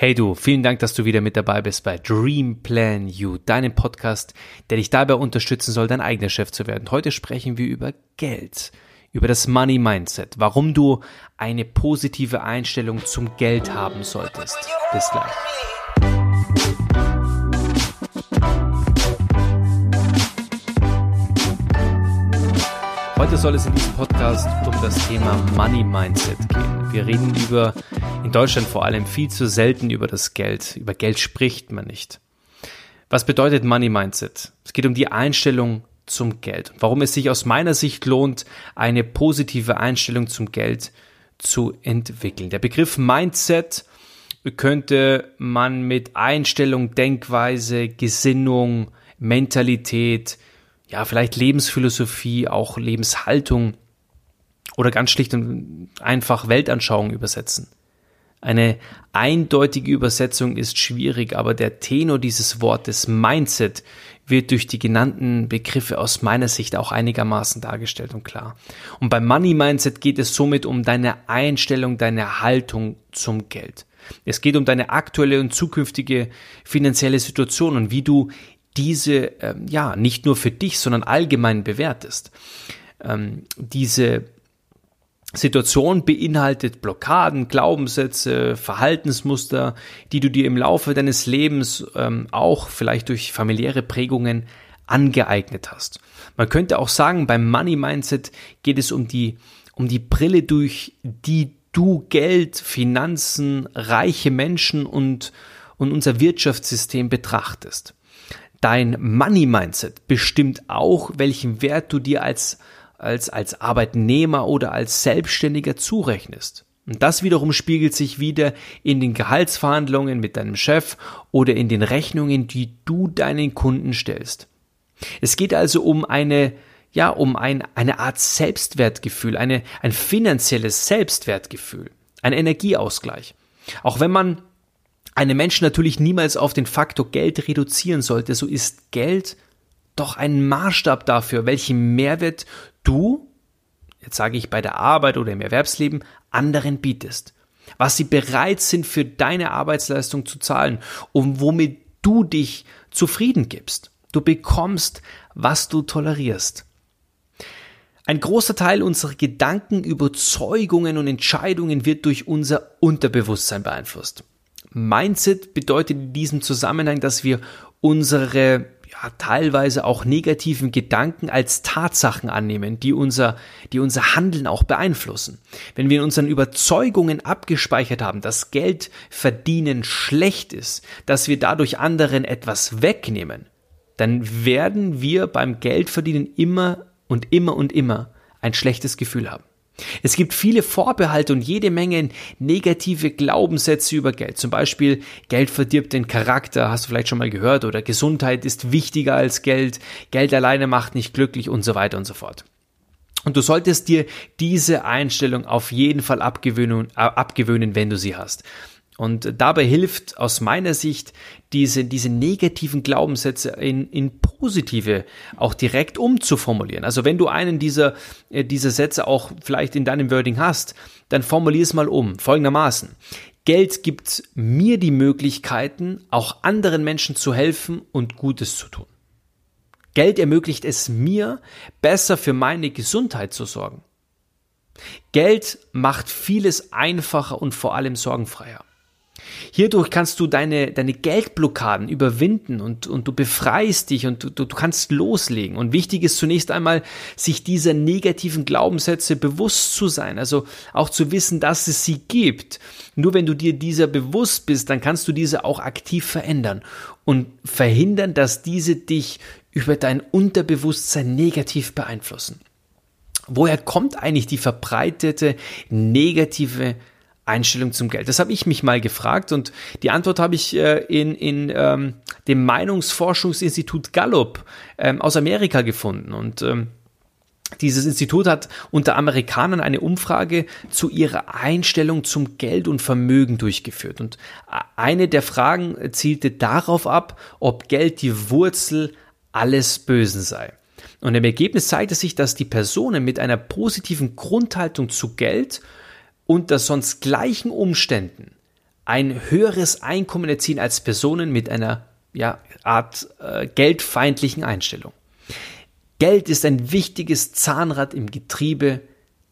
Hey du, vielen Dank, dass du wieder mit dabei bist bei Dream Plan You, deinem Podcast, der dich dabei unterstützen soll, dein eigener Chef zu werden. Heute sprechen wir über Geld, über das Money Mindset, warum du eine positive Einstellung zum Geld haben solltest. Bis gleich. Heute soll es in diesem Podcast um das Thema Money Mindset gehen. Wir reden über, in Deutschland vor allem, viel zu selten über das Geld. Über Geld spricht man nicht. Was bedeutet Money Mindset? Es geht um die Einstellung zum Geld. Warum es sich aus meiner Sicht lohnt, eine positive Einstellung zum Geld zu entwickeln. Der Begriff Mindset könnte man mit Einstellung, Denkweise, Gesinnung, Mentalität, ja, vielleicht Lebensphilosophie, auch Lebenshaltung oder ganz schlicht und einfach Weltanschauung übersetzen. Eine eindeutige Übersetzung ist schwierig, aber der Tenor dieses Wortes Mindset wird durch die genannten Begriffe aus meiner Sicht auch einigermaßen dargestellt und klar. Und beim Money Mindset geht es somit um deine Einstellung, deine Haltung zum Geld. Es geht um deine aktuelle und zukünftige finanzielle Situation und wie du diese ähm, ja nicht nur für dich, sondern allgemein bewertest. Ähm, diese Situation beinhaltet Blockaden, Glaubenssätze, Verhaltensmuster, die du dir im Laufe deines Lebens ähm, auch vielleicht durch familiäre Prägungen angeeignet hast. Man könnte auch sagen, beim Money Mindset geht es um die, um die Brille, durch die du Geld, Finanzen, reiche Menschen und, und unser Wirtschaftssystem betrachtest. Dein Money Mindset bestimmt auch, welchen Wert du dir als, als, als Arbeitnehmer oder als Selbstständiger zurechnest. Und das wiederum spiegelt sich wieder in den Gehaltsverhandlungen mit deinem Chef oder in den Rechnungen, die du deinen Kunden stellst. Es geht also um eine, ja, um ein, eine Art Selbstwertgefühl, eine, ein finanzielles Selbstwertgefühl, ein Energieausgleich. Auch wenn man einen Menschen natürlich niemals auf den Faktor Geld reduzieren sollte, so ist Geld doch ein Maßstab dafür, welchen Mehrwert du, jetzt sage ich bei der Arbeit oder im Erwerbsleben, anderen bietest. Was sie bereit sind für deine Arbeitsleistung zu zahlen und womit du dich zufrieden gibst. Du bekommst, was du tolerierst. Ein großer Teil unserer Gedanken, Überzeugungen und Entscheidungen wird durch unser Unterbewusstsein beeinflusst. Mindset bedeutet in diesem Zusammenhang, dass wir unsere ja, teilweise auch negativen Gedanken als Tatsachen annehmen, die unser, die unser Handeln auch beeinflussen. Wenn wir in unseren Überzeugungen abgespeichert haben, dass Geld verdienen schlecht ist, dass wir dadurch anderen etwas wegnehmen, dann werden wir beim Geldverdienen immer und immer und immer ein schlechtes Gefühl haben. Es gibt viele Vorbehalte und jede Menge negative Glaubenssätze über Geld. Zum Beispiel, Geld verdirbt den Charakter, hast du vielleicht schon mal gehört, oder Gesundheit ist wichtiger als Geld, Geld alleine macht nicht glücklich und so weiter und so fort. Und du solltest dir diese Einstellung auf jeden Fall abgewöhnen, äh, abgewöhnen wenn du sie hast. Und dabei hilft aus meiner Sicht diese, diese negativen Glaubenssätze in, in positive auch direkt umzuformulieren. Also wenn du einen dieser, äh, dieser Sätze auch vielleicht in deinem Wording hast, dann formulier es mal um. Folgendermaßen. Geld gibt mir die Möglichkeiten, auch anderen Menschen zu helfen und Gutes zu tun. Geld ermöglicht es mir, besser für meine Gesundheit zu sorgen. Geld macht vieles einfacher und vor allem sorgenfreier. Hierdurch kannst du deine, deine Geldblockaden überwinden und, und du befreist dich und du, du kannst loslegen. Und wichtig ist zunächst einmal, sich dieser negativen Glaubenssätze bewusst zu sein, also auch zu wissen, dass es sie gibt. Nur wenn du dir dieser bewusst bist, dann kannst du diese auch aktiv verändern und verhindern, dass diese dich über dein Unterbewusstsein negativ beeinflussen. Woher kommt eigentlich die verbreitete negative Einstellung zum Geld? Das habe ich mich mal gefragt und die Antwort habe ich äh, in, in ähm, dem Meinungsforschungsinstitut Gallup ähm, aus Amerika gefunden und ähm, dieses Institut hat unter Amerikanern eine Umfrage zu ihrer Einstellung zum Geld und Vermögen durchgeführt. Und eine der Fragen zielte darauf ab, ob Geld die Wurzel alles Bösen sei. Und im Ergebnis zeigte sich, dass die Personen mit einer positiven Grundhaltung zu Geld unter sonst gleichen Umständen ein höheres Einkommen erzielen als Personen mit einer ja, Art äh, geldfeindlichen Einstellung. Geld ist ein wichtiges Zahnrad im Getriebe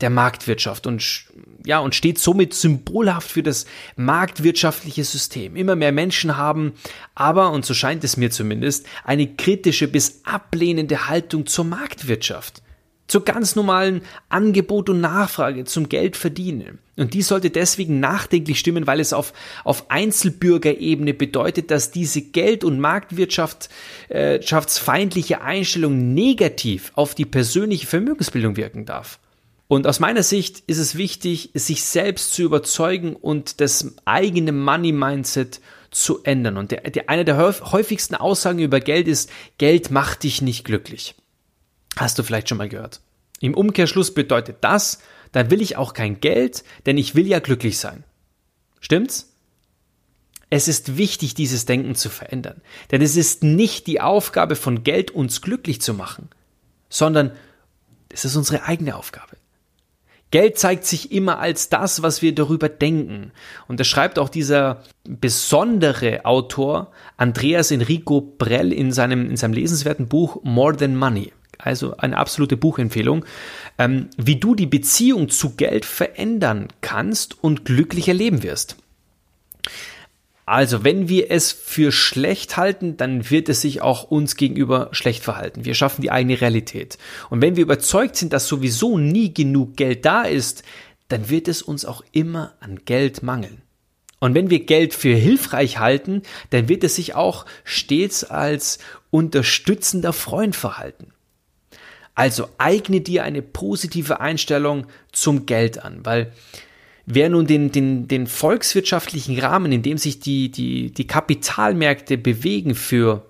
der Marktwirtschaft und ja und steht somit symbolhaft für das marktwirtschaftliche System. Immer mehr Menschen haben aber und so scheint es mir zumindest eine kritische bis ablehnende Haltung zur Marktwirtschaft zur ganz normalen Angebot und Nachfrage zum Geld verdienen. Und die sollte deswegen nachdenklich stimmen, weil es auf, auf Einzelbürgerebene bedeutet, dass diese Geld- und Marktwirtschaftsfeindliche äh, Einstellung negativ auf die persönliche Vermögensbildung wirken darf. Und aus meiner Sicht ist es wichtig, sich selbst zu überzeugen und das eigene Money-Mindset zu ändern. Und der, der, eine der häufigsten Aussagen über Geld ist, Geld macht dich nicht glücklich. Hast du vielleicht schon mal gehört. Im Umkehrschluss bedeutet das, dann will ich auch kein Geld, denn ich will ja glücklich sein. Stimmt's? Es ist wichtig, dieses Denken zu verändern, denn es ist nicht die Aufgabe von Geld, uns glücklich zu machen, sondern es ist unsere eigene Aufgabe. Geld zeigt sich immer als das, was wir darüber denken. Und das schreibt auch dieser besondere Autor Andreas Enrico Brell in seinem, in seinem lesenswerten Buch More Than Money also eine absolute Buchempfehlung, ähm, wie du die Beziehung zu Geld verändern kannst und glücklicher leben wirst. Also, wenn wir es für schlecht halten, dann wird es sich auch uns gegenüber schlecht verhalten. Wir schaffen die eigene Realität. Und wenn wir überzeugt sind, dass sowieso nie genug Geld da ist, dann wird es uns auch immer an Geld mangeln. Und wenn wir Geld für hilfreich halten, dann wird es sich auch stets als unterstützender Freund verhalten. Also eigne dir eine positive Einstellung zum Geld an, weil wer nun den, den, den volkswirtschaftlichen Rahmen, in dem sich die, die, die Kapitalmärkte bewegen, für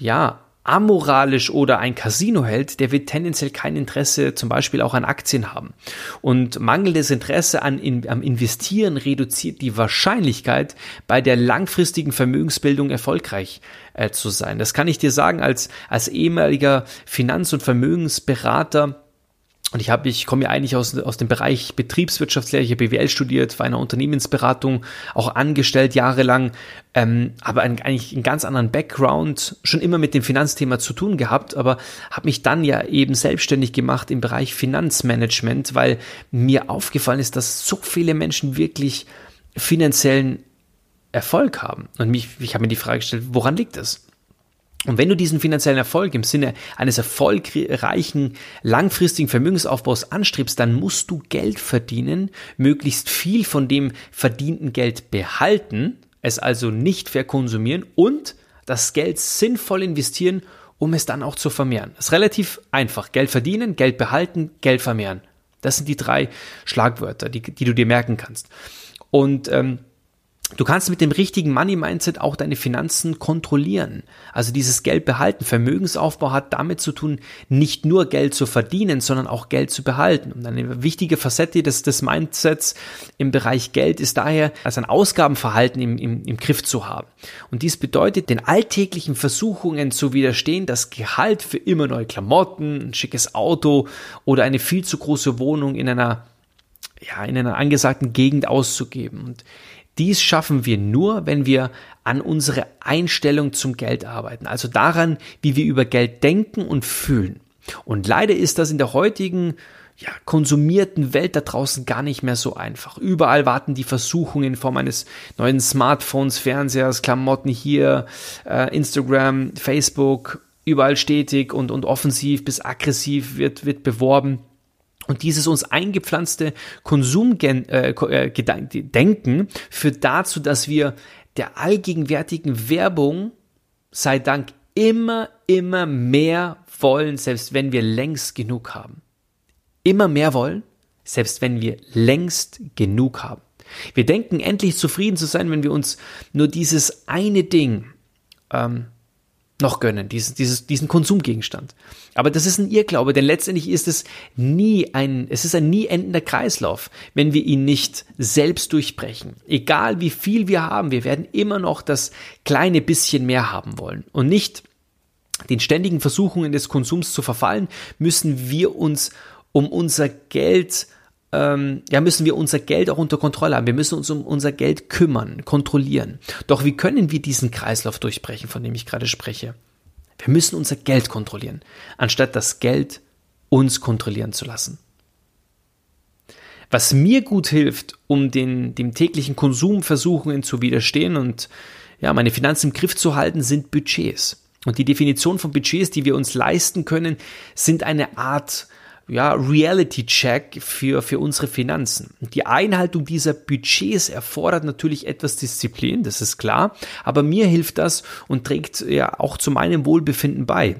ja, amoralisch oder ein Casino hält, der wird tendenziell kein Interesse zum Beispiel auch an Aktien haben. Und mangelndes Interesse an, in, am Investieren reduziert die Wahrscheinlichkeit, bei der langfristigen Vermögensbildung erfolgreich äh, zu sein. Das kann ich dir sagen als, als ehemaliger Finanz- und Vermögensberater und ich habe, ich komme ja eigentlich aus, aus dem Bereich Betriebswirtschaftslehre, ich habe BWL studiert, war in einer Unternehmensberatung auch angestellt jahrelang, ähm, aber einen, eigentlich einen ganz anderen Background, schon immer mit dem Finanzthema zu tun gehabt, aber habe mich dann ja eben selbstständig gemacht im Bereich Finanzmanagement, weil mir aufgefallen ist, dass so viele Menschen wirklich finanziellen Erfolg haben. Und mich, ich habe mir die Frage gestellt, woran liegt das? Und wenn du diesen finanziellen Erfolg im Sinne eines erfolgreichen, langfristigen Vermögensaufbaus anstrebst, dann musst du Geld verdienen, möglichst viel von dem verdienten Geld behalten, es also nicht verkonsumieren und das Geld sinnvoll investieren, um es dann auch zu vermehren. Das ist relativ einfach. Geld verdienen, Geld behalten, Geld vermehren. Das sind die drei Schlagwörter, die, die du dir merken kannst. Und ähm, Du kannst mit dem richtigen Money-Mindset auch deine Finanzen kontrollieren. Also dieses Geld behalten. Vermögensaufbau hat damit zu tun, nicht nur Geld zu verdienen, sondern auch Geld zu behalten. Und eine wichtige Facette des, des Mindsets im Bereich Geld ist daher, also ein Ausgabenverhalten im, im, im Griff zu haben. Und dies bedeutet, den alltäglichen Versuchungen zu widerstehen, das Gehalt für immer neue Klamotten, ein schickes Auto oder eine viel zu große Wohnung in einer ja, in einer angesagten Gegend auszugeben. Und dies schaffen wir nur, wenn wir an unsere Einstellung zum Geld arbeiten, also daran, wie wir über Geld denken und fühlen. Und leider ist das in der heutigen ja, konsumierten Welt da draußen gar nicht mehr so einfach. Überall warten die Versuchungen in Form eines neuen Smartphones, Fernsehers, Klamotten hier, äh, Instagram, Facebook, überall stetig und, und offensiv bis aggressiv wird, wird beworben. Und dieses uns eingepflanzte Konsumdenken äh, äh führt dazu, dass wir der allgegenwärtigen Werbung sei Dank immer, immer mehr wollen, selbst wenn wir längst genug haben. Immer mehr wollen, selbst wenn wir längst genug haben. Wir denken endlich zufrieden zu sein, wenn wir uns nur dieses eine Ding ähm, noch gönnen, diesen, dieses, diesen Konsumgegenstand. Aber das ist ein Irrglaube, denn letztendlich ist es nie ein, es ist ein nie endender Kreislauf, wenn wir ihn nicht selbst durchbrechen. Egal wie viel wir haben, wir werden immer noch das kleine bisschen mehr haben wollen und nicht den ständigen Versuchungen des Konsums zu verfallen, müssen wir uns um unser Geld ähm, ja, müssen wir unser Geld auch unter Kontrolle haben. Wir müssen uns um unser Geld kümmern, kontrollieren. Doch wie können wir diesen Kreislauf durchbrechen, von dem ich gerade spreche? Wir müssen unser Geld kontrollieren, anstatt das Geld uns kontrollieren zu lassen. Was mir gut hilft, um den, dem täglichen Konsumversuchungen zu widerstehen und ja, meine Finanzen im Griff zu halten, sind Budgets. Und die Definition von Budgets, die wir uns leisten können, sind eine Art ja, Reality-Check für, für unsere Finanzen. Die Einhaltung dieser Budgets erfordert natürlich etwas Disziplin, das ist klar, aber mir hilft das und trägt ja auch zu meinem Wohlbefinden bei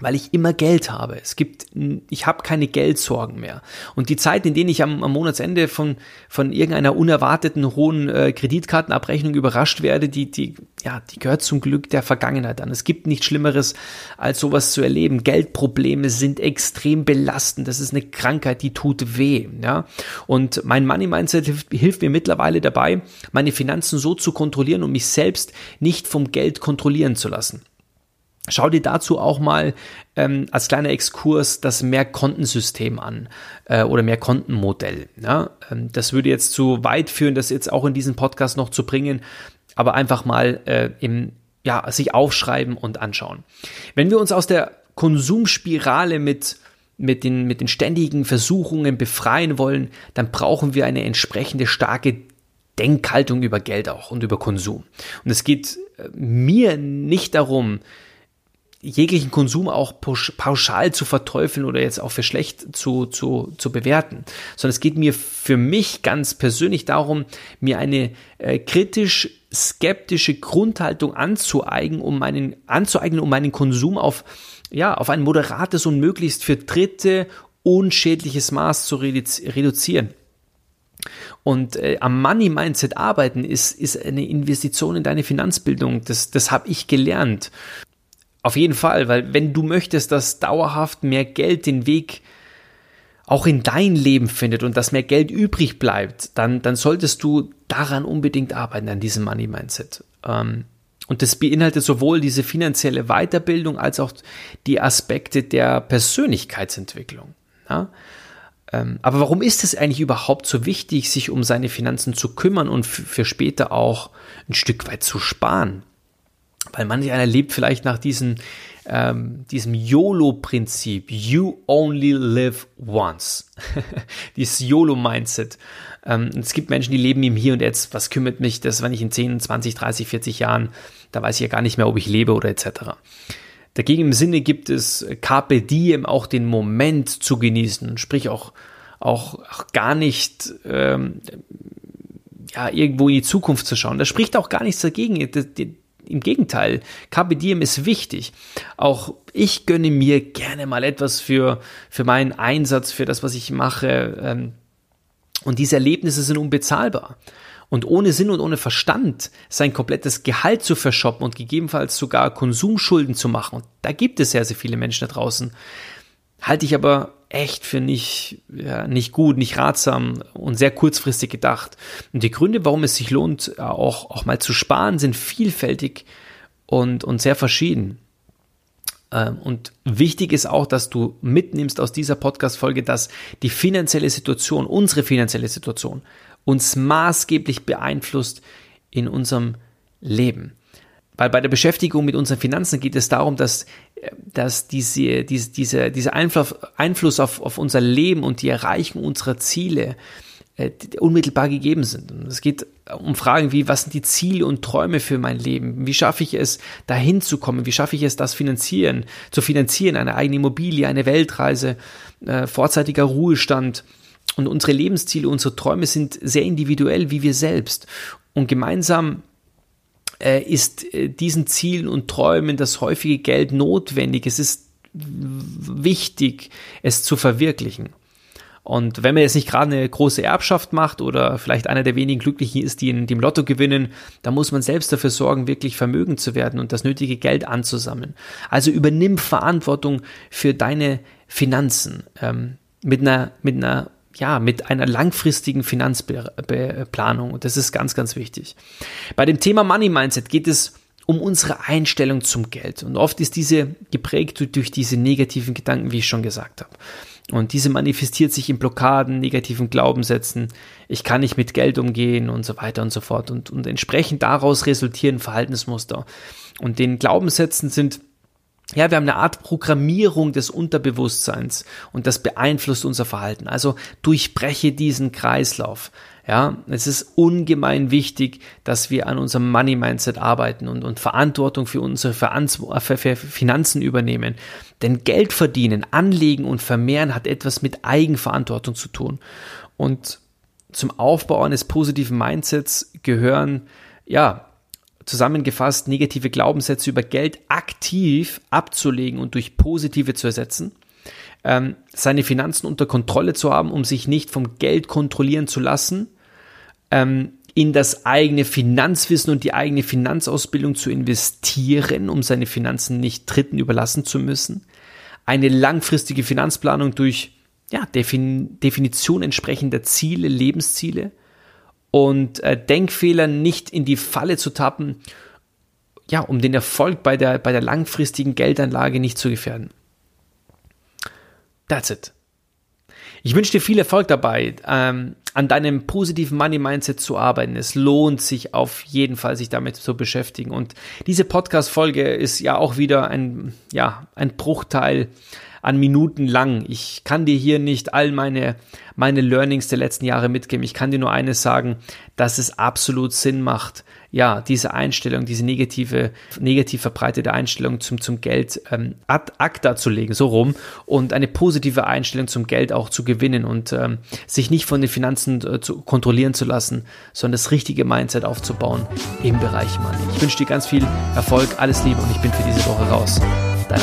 weil ich immer Geld habe. Es gibt, ich habe keine Geldsorgen mehr. Und die Zeit, in denen ich am, am Monatsende von, von irgendeiner unerwarteten hohen äh, Kreditkartenabrechnung überrascht werde, die, die, ja, die gehört zum Glück der Vergangenheit an. Es gibt nichts Schlimmeres, als sowas zu erleben. Geldprobleme sind extrem belastend. Das ist eine Krankheit, die tut weh, ja. Und mein Money Mindset hilft, hilft mir mittlerweile dabei, meine Finanzen so zu kontrollieren und mich selbst nicht vom Geld kontrollieren zu lassen. Schau dir dazu auch mal ähm, als kleiner Exkurs das Mehrkontensystem an äh, oder Mehrkontenmodell. Ja? Ähm, das würde jetzt zu weit führen, das jetzt auch in diesem Podcast noch zu bringen, aber einfach mal äh, im, ja, sich aufschreiben und anschauen. Wenn wir uns aus der Konsumspirale mit mit den, mit den ständigen Versuchungen befreien wollen, dann brauchen wir eine entsprechende starke Denkhaltung über Geld auch und über Konsum. Und es geht äh, mir nicht darum, jeglichen Konsum auch pauschal zu verteufeln oder jetzt auch für schlecht zu, zu, zu bewerten, sondern es geht mir für mich ganz persönlich darum, mir eine äh, kritisch skeptische Grundhaltung anzueignen, um meinen, anzueignen, um meinen Konsum auf, ja, auf ein moderates und möglichst für Dritte unschädliches Maß zu reduzieren. Und äh, am Money Mindset arbeiten ist, ist eine Investition in deine Finanzbildung. Das, das habe ich gelernt. Auf jeden Fall, weil wenn du möchtest, dass dauerhaft mehr Geld den Weg auch in dein Leben findet und dass mehr Geld übrig bleibt, dann, dann solltest du daran unbedingt arbeiten, an diesem Money Mindset. Ähm, und das beinhaltet sowohl diese finanzielle Weiterbildung als auch die Aspekte der Persönlichkeitsentwicklung. Ja? Ähm, aber warum ist es eigentlich überhaupt so wichtig, sich um seine Finanzen zu kümmern und für später auch ein Stück weit zu sparen? Weil manch einer lebt vielleicht nach diesem, ähm, diesem YOLO-Prinzip. You only live once. Dieses YOLO-Mindset. Ähm, es gibt Menschen, die leben im Hier und Jetzt. Was kümmert mich das, wenn ich in 10, 20, 30, 40 Jahren, da weiß ich ja gar nicht mehr, ob ich lebe oder etc. Dagegen im Sinne gibt es Carpe Diem, auch den Moment zu genießen, sprich auch, auch, auch gar nicht ähm, ja, irgendwo in die Zukunft zu schauen. Da spricht auch gar nichts dagegen im Gegenteil, Carpe Diem ist wichtig. Auch ich gönne mir gerne mal etwas für, für meinen Einsatz, für das, was ich mache. Ähm, und diese Erlebnisse sind unbezahlbar. Und ohne Sinn und ohne Verstand sein komplettes Gehalt zu verschoppen und gegebenenfalls sogar Konsumschulden zu machen. Und da gibt es sehr, sehr viele Menschen da draußen. Halte ich aber echt für nicht, ja, nicht gut, nicht ratsam und sehr kurzfristig gedacht. Und die Gründe, warum es sich lohnt, auch, auch mal zu sparen, sind vielfältig und, und sehr verschieden. Ähm, und wichtig ist auch, dass du mitnimmst aus dieser Podcast-Folge, dass die finanzielle Situation, unsere finanzielle Situation, uns maßgeblich beeinflusst in unserem Leben. Weil bei der Beschäftigung mit unseren Finanzen geht es darum, dass, dass diese, diese, diese, dieser Einfluss, Einfluss auf, auf unser Leben und die Erreichung unserer Ziele äh, unmittelbar gegeben sind. Und es geht um Fragen wie, was sind die Ziele und Träume für mein Leben? Wie schaffe ich es, dahin zu kommen? Wie schaffe ich es, das finanzieren, zu finanzieren? Eine eigene Immobilie, eine Weltreise, äh, vorzeitiger Ruhestand. Und unsere Lebensziele, unsere Träume sind sehr individuell wie wir selbst. Und gemeinsam äh, ist äh, diesen Zielen und Träumen das häufige Geld notwendig. Es ist wichtig, es zu verwirklichen. Und wenn man jetzt nicht gerade eine große Erbschaft macht oder vielleicht einer der wenigen Glücklichen ist, die, in, die im Lotto gewinnen, dann muss man selbst dafür sorgen, wirklich vermögend zu werden und das nötige Geld anzusammeln. Also übernimm Verantwortung für deine Finanzen ähm, mit einer, mit einer ja, mit einer langfristigen Finanzplanung. Und das ist ganz, ganz wichtig. Bei dem Thema Money Mindset geht es um unsere Einstellung zum Geld. Und oft ist diese geprägt durch diese negativen Gedanken, wie ich schon gesagt habe. Und diese manifestiert sich in Blockaden, negativen Glaubenssätzen, ich kann nicht mit Geld umgehen und so weiter und so fort. Und, und entsprechend daraus resultieren Verhaltensmuster. Und den Glaubenssätzen sind ja, wir haben eine Art Programmierung des Unterbewusstseins und das beeinflusst unser Verhalten. Also durchbreche diesen Kreislauf. Ja, es ist ungemein wichtig, dass wir an unserem Money Mindset arbeiten und, und Verantwortung für unsere Finanzen übernehmen. Denn Geld verdienen, anlegen und vermehren hat etwas mit Eigenverantwortung zu tun. Und zum Aufbau eines positiven Mindsets gehören, ja, zusammengefasst negative Glaubenssätze über Geld aktiv abzulegen und durch positive zu ersetzen, ähm, seine Finanzen unter Kontrolle zu haben, um sich nicht vom Geld kontrollieren zu lassen, ähm, in das eigene Finanzwissen und die eigene Finanzausbildung zu investieren, um seine Finanzen nicht Dritten überlassen zu müssen, eine langfristige Finanzplanung durch ja, Defin Definition entsprechender Ziele, Lebensziele, und äh, Denkfehler nicht in die Falle zu tappen, ja, um den Erfolg bei der, bei der langfristigen Geldanlage nicht zu gefährden. That's it. Ich wünsche dir viel Erfolg dabei, ähm, an deinem positiven Money Mindset zu arbeiten. Es lohnt sich auf jeden Fall, sich damit zu beschäftigen. Und diese Podcast-Folge ist ja auch wieder ein, ja, ein Bruchteil an Minuten lang. Ich kann dir hier nicht all meine, meine Learnings der letzten Jahre mitgeben. Ich kann dir nur eines sagen, dass es absolut Sinn macht, ja, diese Einstellung, diese negative, negativ verbreitete Einstellung zum, zum Geld ähm, ad acta zu legen, so rum, und eine positive Einstellung zum Geld auch zu gewinnen und ähm, sich nicht von den Finanzen äh, zu kontrollieren zu lassen, sondern das richtige Mindset aufzubauen im Bereich Money. Ich wünsche dir ganz viel Erfolg, alles Liebe und ich bin für diese Woche raus. Dein